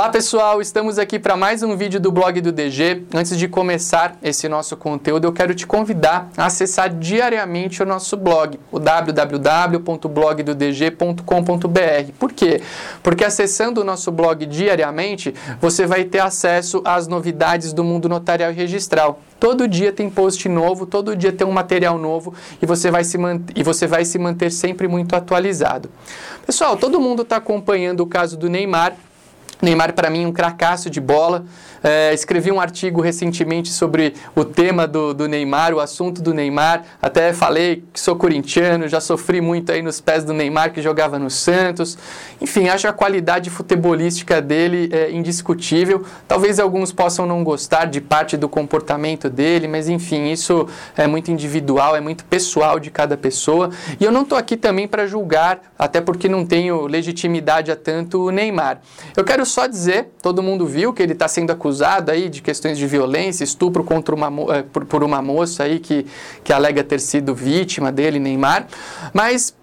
Olá pessoal, estamos aqui para mais um vídeo do blog do DG. Antes de começar esse nosso conteúdo, eu quero te convidar a acessar diariamente o nosso blog, o www.blogdodg.com.br. Por quê? Porque acessando o nosso blog diariamente, você vai ter acesso às novidades do mundo notarial e registral. Todo dia tem post novo, todo dia tem um material novo e você vai se, e você vai se manter sempre muito atualizado. Pessoal, todo mundo está acompanhando o caso do Neymar Neymar, para mim, um cracaço de bola. É, escrevi um artigo recentemente sobre o tema do, do, Neymar, o assunto do Neymar. Até falei que sou corintiano, já sofri muito aí nos pés do Neymar, que jogava no Santos. Enfim, acho a qualidade futebolística dele é, indiscutível. Talvez alguns possam não gostar de parte do comportamento dele, mas enfim, isso é muito individual, é muito pessoal de cada pessoa. E eu não estou aqui também para julgar, até porque não tenho legitimidade a tanto o Neymar. Eu quero só dizer, todo mundo viu que ele está sendo acusado aí de questões de violência, estupro contra uma, eh, por, por uma moça aí que, que alega ter sido vítima dele, Neymar. Mas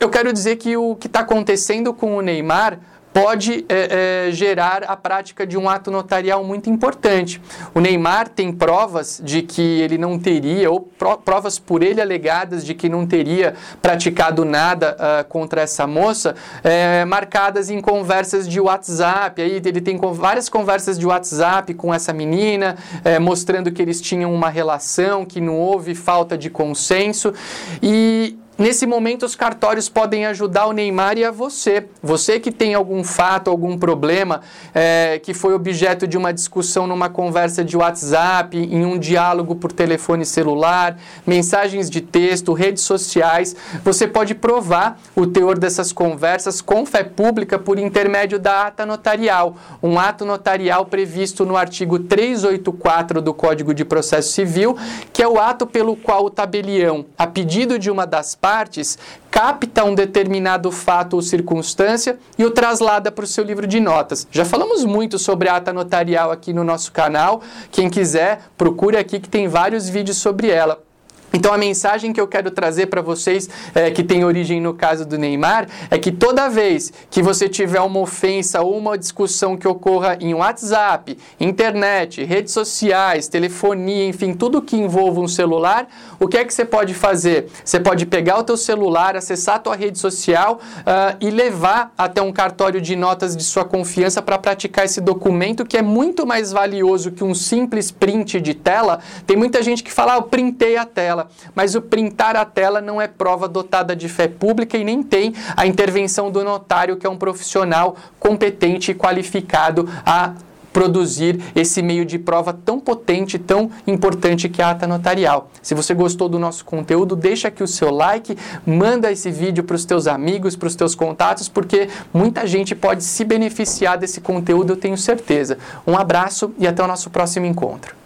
eu quero dizer que o que está acontecendo com o Neymar pode é, é, gerar a prática de um ato notarial muito importante. O Neymar tem provas de que ele não teria, ou provas por ele alegadas de que não teria praticado nada uh, contra essa moça, é, marcadas em conversas de WhatsApp. Aí ele tem várias conversas de WhatsApp com essa menina, é, mostrando que eles tinham uma relação, que não houve falta de consenso. E Nesse momento, os cartórios podem ajudar o Neymar e a você. Você que tem algum fato, algum problema é, que foi objeto de uma discussão numa conversa de WhatsApp, em um diálogo por telefone celular, mensagens de texto, redes sociais, você pode provar o teor dessas conversas com fé pública por intermédio da ata notarial. Um ato notarial previsto no artigo 384 do Código de Processo Civil, que é o ato pelo qual o tabelião, a pedido de uma das partes, capta um determinado fato ou circunstância e o traslada para o seu livro de notas. Já falamos muito sobre ata notarial aqui no nosso canal. Quem quiser, procure aqui que tem vários vídeos sobre ela. Então a mensagem que eu quero trazer para vocês, é, que tem origem no caso do Neymar, é que toda vez que você tiver uma ofensa ou uma discussão que ocorra em WhatsApp, internet, redes sociais, telefonia, enfim, tudo que envolva um celular, o que é que você pode fazer? Você pode pegar o teu celular, acessar a tua rede social uh, e levar até um cartório de notas de sua confiança para praticar esse documento que é muito mais valioso que um simples print de tela. Tem muita gente que fala, ah, eu printei a tela mas o printar a tela não é prova dotada de fé pública e nem tem a intervenção do notário, que é um profissional competente e qualificado a produzir esse meio de prova tão potente, tão importante que é a ata notarial. Se você gostou do nosso conteúdo, deixa aqui o seu like, manda esse vídeo para os teus amigos, para os teus contatos, porque muita gente pode se beneficiar desse conteúdo, eu tenho certeza. Um abraço e até o nosso próximo encontro.